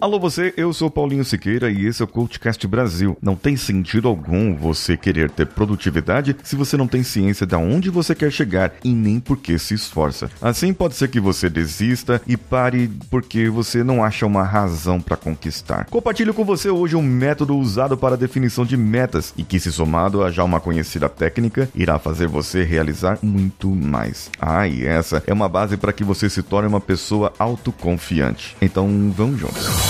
Alô você, eu sou Paulinho Siqueira e esse é o CoachCast Brasil. Não tem sentido algum você querer ter produtividade se você não tem ciência de onde você quer chegar e nem por que se esforça. Assim pode ser que você desista e pare porque você não acha uma razão para conquistar. Compartilho com você hoje um método usado para definição de metas e que se somado a já uma conhecida técnica irá fazer você realizar muito mais. Ah, e essa é uma base para que você se torne uma pessoa autoconfiante. Então vamos juntos.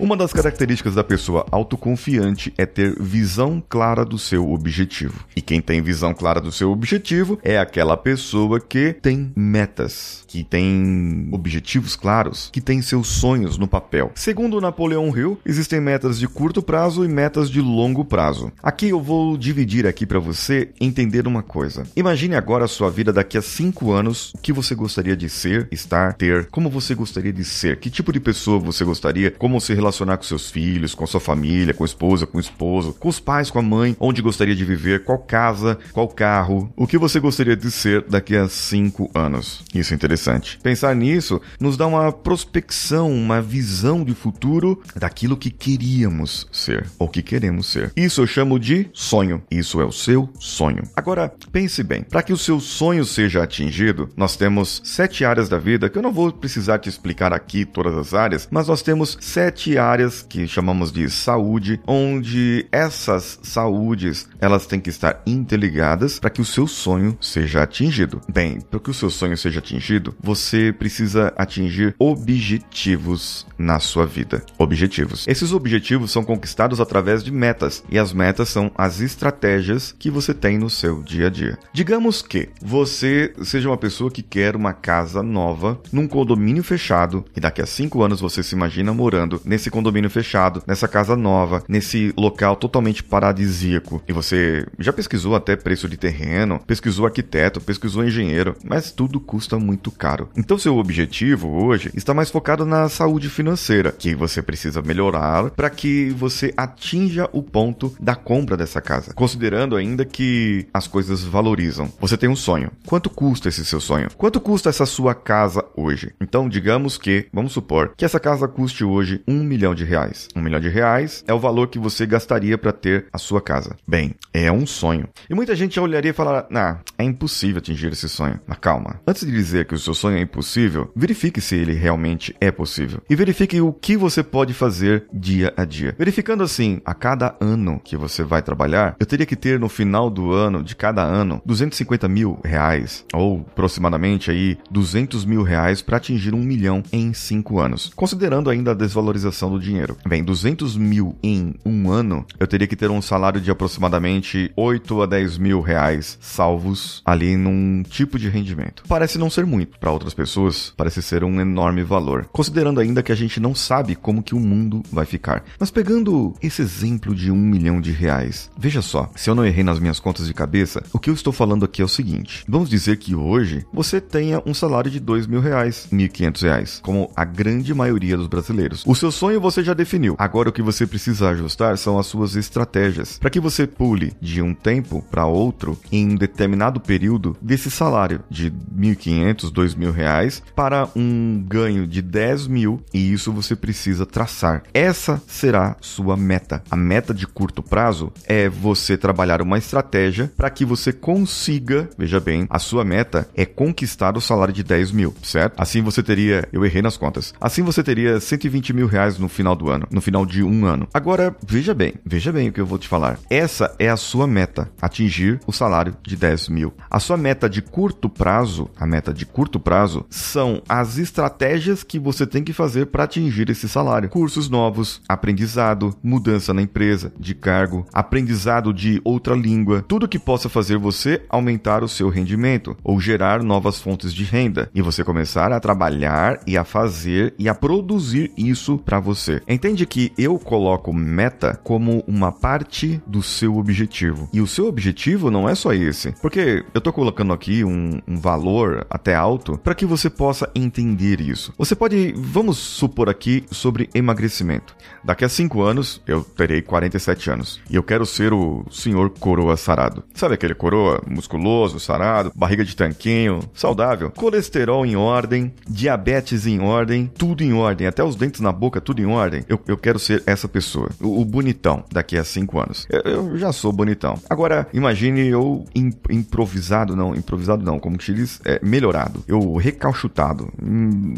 Uma das características da pessoa autoconfiante é ter visão clara do seu objetivo. E quem tem visão clara do seu objetivo é aquela pessoa que tem metas, que tem objetivos claros, que tem seus sonhos no papel. Segundo Napoleão Hill, existem metas de curto prazo e metas de longo prazo. Aqui eu vou dividir aqui para você entender uma coisa. Imagine agora a sua vida daqui a cinco anos, o que você gostaria de ser, estar, ter, como você gostaria de ser, que tipo de pessoa você gostaria, como se relacionar relacionar com seus filhos, com sua família, com a esposa, com o esposo, com os pais, com a mãe, onde gostaria de viver, qual casa, qual carro, o que você gostaria de ser daqui a cinco anos. Isso é interessante. Pensar nisso nos dá uma prospecção, uma visão de futuro daquilo que queríamos ser ou que queremos ser. Isso eu chamo de sonho. Isso é o seu sonho. Agora, pense bem: para que o seu sonho seja atingido, nós temos sete áreas da vida que eu não vou precisar te explicar aqui todas as áreas, mas nós temos sete áreas que chamamos de saúde, onde essas saúdes elas têm que estar interligadas para que o seu sonho seja atingido. Bem, para que o seu sonho seja atingido, você precisa atingir objetivos na sua vida. Objetivos. Esses objetivos são conquistados através de metas, e as metas são as estratégias que você tem no seu dia a dia. Digamos que você seja uma pessoa que quer uma casa nova num condomínio fechado e daqui a cinco anos você se imagina morando nesse condomínio fechado, nessa casa nova, nesse local totalmente paradisíaco. E você já pesquisou até preço de terreno, pesquisou arquiteto, pesquisou engenheiro, mas tudo custa muito caro. Então seu objetivo hoje está mais focado na saúde financeira, que você precisa melhorar para que você atinja o ponto da compra dessa casa. Considerando ainda que as coisas valorizam. Você tem um sonho. Quanto custa esse seu sonho? Quanto custa essa sua casa hoje? Então, digamos que, vamos supor, que essa casa custe hoje um milhão de reais. Um milhão de reais é o valor que você gastaria para ter a sua casa. Bem, é um sonho. E muita gente olharia e falar: nah, é impossível atingir esse sonho. Mas calma. Antes de dizer que o seu sonho é impossível, verifique se ele realmente é possível. E verifique o que você pode fazer dia a dia. Verificando assim, a cada ano que você vai trabalhar, eu teria que ter no final do ano, de cada ano, 250 mil reais, ou aproximadamente aí 200 mil reais para atingir um milhão em cinco anos. Considerando ainda a desvalorização do dinheiro. Bem, 200 mil em um ano, eu teria que ter um salário de aproximadamente 8 a 10 mil reais salvos ali num tipo de rendimento. Parece não ser muito, para outras pessoas parece ser um enorme valor, considerando ainda que a gente não sabe como que o mundo vai ficar. Mas pegando esse exemplo de um milhão de reais, veja só, se eu não errei nas minhas contas de cabeça, o que eu estou falando aqui é o seguinte: vamos dizer que hoje você tenha um salário de dois mil reais, mil quinhentos reais, como a grande maioria dos brasileiros. O seu sonho você já definiu. Agora o que você precisa ajustar são as suas estratégias para que você pule de um tempo para outro em um determinado período desse salário de 1.500, 2.000 reais para um ganho de 10 mil e isso você precisa traçar. Essa será sua meta. A meta de curto prazo é você trabalhar uma estratégia para que você consiga, veja bem, a sua meta é conquistar o salário de 10 mil, certo? Assim você teria, eu errei nas contas, assim você teria 120 mil reais no final do ano, no final de um ano. Agora, veja bem, veja bem o que eu vou te falar. Essa é a sua meta, atingir o salário de 10 mil. A sua meta de curto prazo, a meta de curto prazo, são as estratégias que você tem que fazer para atingir esse salário. Cursos novos, aprendizado, mudança na empresa, de cargo, aprendizado de outra língua, tudo que possa fazer você aumentar o seu rendimento ou gerar novas fontes de renda e você começar a trabalhar e a fazer e a produzir isso para você. Entende que eu coloco meta como uma parte do seu objetivo. E o seu objetivo não é só esse. Porque eu tô colocando aqui um, um valor até alto para que você possa entender isso. Você pode, vamos supor aqui sobre emagrecimento. Daqui a 5 anos eu terei 47 anos e eu quero ser o senhor coroa sarado. Sabe aquele coroa musculoso, sarado, barriga de tanquinho, saudável, colesterol em ordem, diabetes em ordem, tudo em ordem, até os dentes na boca, tudo em ordem. Eu, eu quero ser essa pessoa, o, o bonitão daqui a 5 anos. Eu, eu, já sou bonitão. Agora, imagine eu improvisado, não, improvisado não, como que se diz? É, melhorado. Eu recalchutado. Hum,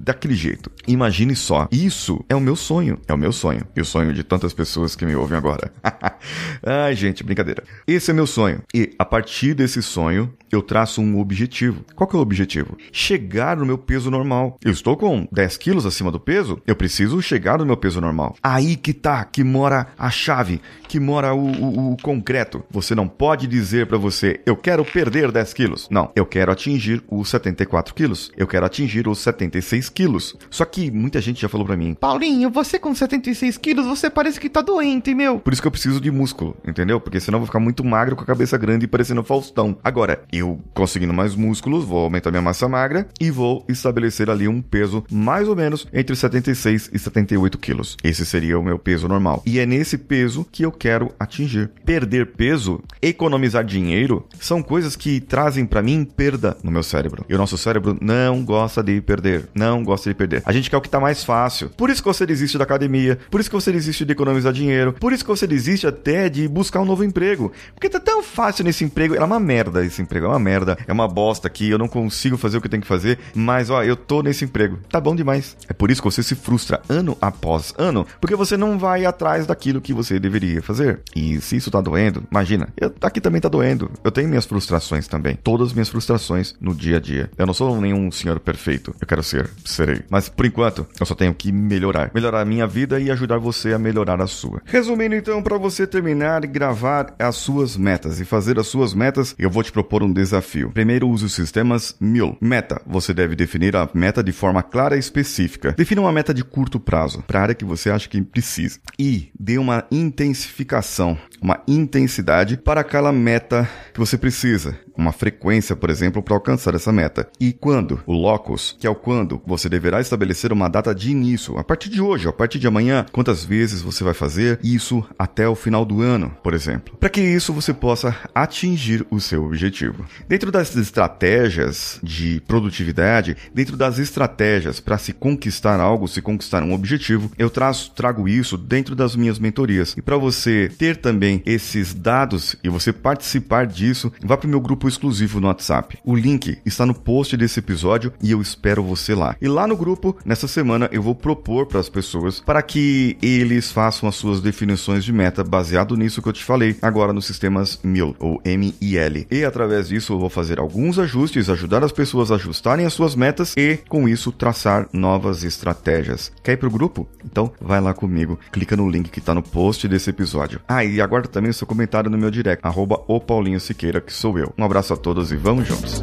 daquele jeito. Imagine só. Isso é o meu sonho. É o meu sonho. E o sonho de tantas pessoas que me ouvem agora. Ai, gente, brincadeira. Esse é meu sonho. E a partir desse sonho, eu traço um objetivo. Qual que é o objetivo? Chegar no meu peso normal. Eu estou com 10 quilos acima do peso, eu preciso chegar no meu peso normal. Aí que tá, que mora a chave, que mora o, o, o concreto. Você não pode dizer para você, eu quero perder 10 quilos. Não, eu quero atingir os 74 quilos. Eu quero atingir os 76 quilos. Só que muita gente já falou para mim, Paulinho, você com 76 quilos, você parece que tá doente, meu. Por isso que eu preciso de músculo, entendeu? Porque senão eu vou ficar muito magro com a cabeça grande e parecendo Faustão. Agora, eu conseguindo mais músculos, vou aumentar minha massa magra e vou estabelecer ali um peso mais ou menos entre 76 e 78 quilos. Esse seria o meu peso normal. E é nesse peso que eu quero atingir. Perder peso, economizar dinheiro, são coisas que trazem para mim perda no meu cérebro. E o nosso cérebro não gosta de perder, não gosta de perder. A gente quer o que tá mais fácil. Por isso que você desiste da academia, por isso que você desiste de economizar dinheiro, por isso que você desiste até de buscar um novo emprego. Porque tá tão fácil nesse emprego, é uma merda esse emprego, é uma merda, é uma bosta aqui, eu não consigo fazer o que eu tenho que fazer, mas ó, eu tô nesse emprego. Tá bom demais. É por isso que você se frustra ano após ano, porque você não vai atrás daquilo que você deveria fazer. E se isso tá doendo, imagina, eu, aqui também tá doendo. Eu tenho minhas frustrações também. Todas as minhas frustrações no dia a dia. Eu não sou nenhum senhor perfeito. Eu quero ser, serei. Mas por enquanto, eu só tenho que melhorar. Melhorar a minha vida e ajudar você a melhorar a sua. Resumindo então, para você terminar e gravar as suas metas e fazer as suas metas, eu vou te propor um desafio. Primeiro, use os sistemas MIL. Meta. Você deve definir a meta de forma clara e específica. Defina uma meta de curto prazo, para a área que você acha que precisa. E dê uma intensificação, uma intensidade para aquela meta que você precisa uma frequência, por exemplo, para alcançar essa meta. E quando? O locus, que é o quando, você deverá estabelecer uma data de início. A partir de hoje, a partir de amanhã, quantas vezes você vai fazer isso até o final do ano, por exemplo. Para que isso você possa atingir o seu objetivo. Dentro das estratégias de produtividade, dentro das estratégias para se conquistar algo, se conquistar um objetivo, eu traço, trago isso dentro das minhas mentorias. E para você ter também esses dados e você participar disso, vá para o meu grupo exclusivo no WhatsApp. O link está no post desse episódio e eu espero você lá. E lá no grupo, nessa semana, eu vou propor para as pessoas para que eles façam as suas definições de meta baseado nisso que eu te falei agora nos sistemas MIL ou M-I-L. E através disso eu vou fazer alguns ajustes, ajudar as pessoas a ajustarem as suas metas e com isso traçar novas estratégias. Quer ir pro grupo? Então vai lá comigo, clica no link que está no post desse episódio. Ah, e aguarda também o seu comentário no meu direct, arroba o Paulinho Siqueira, que sou eu. Um abraço a todos e vamos juntos.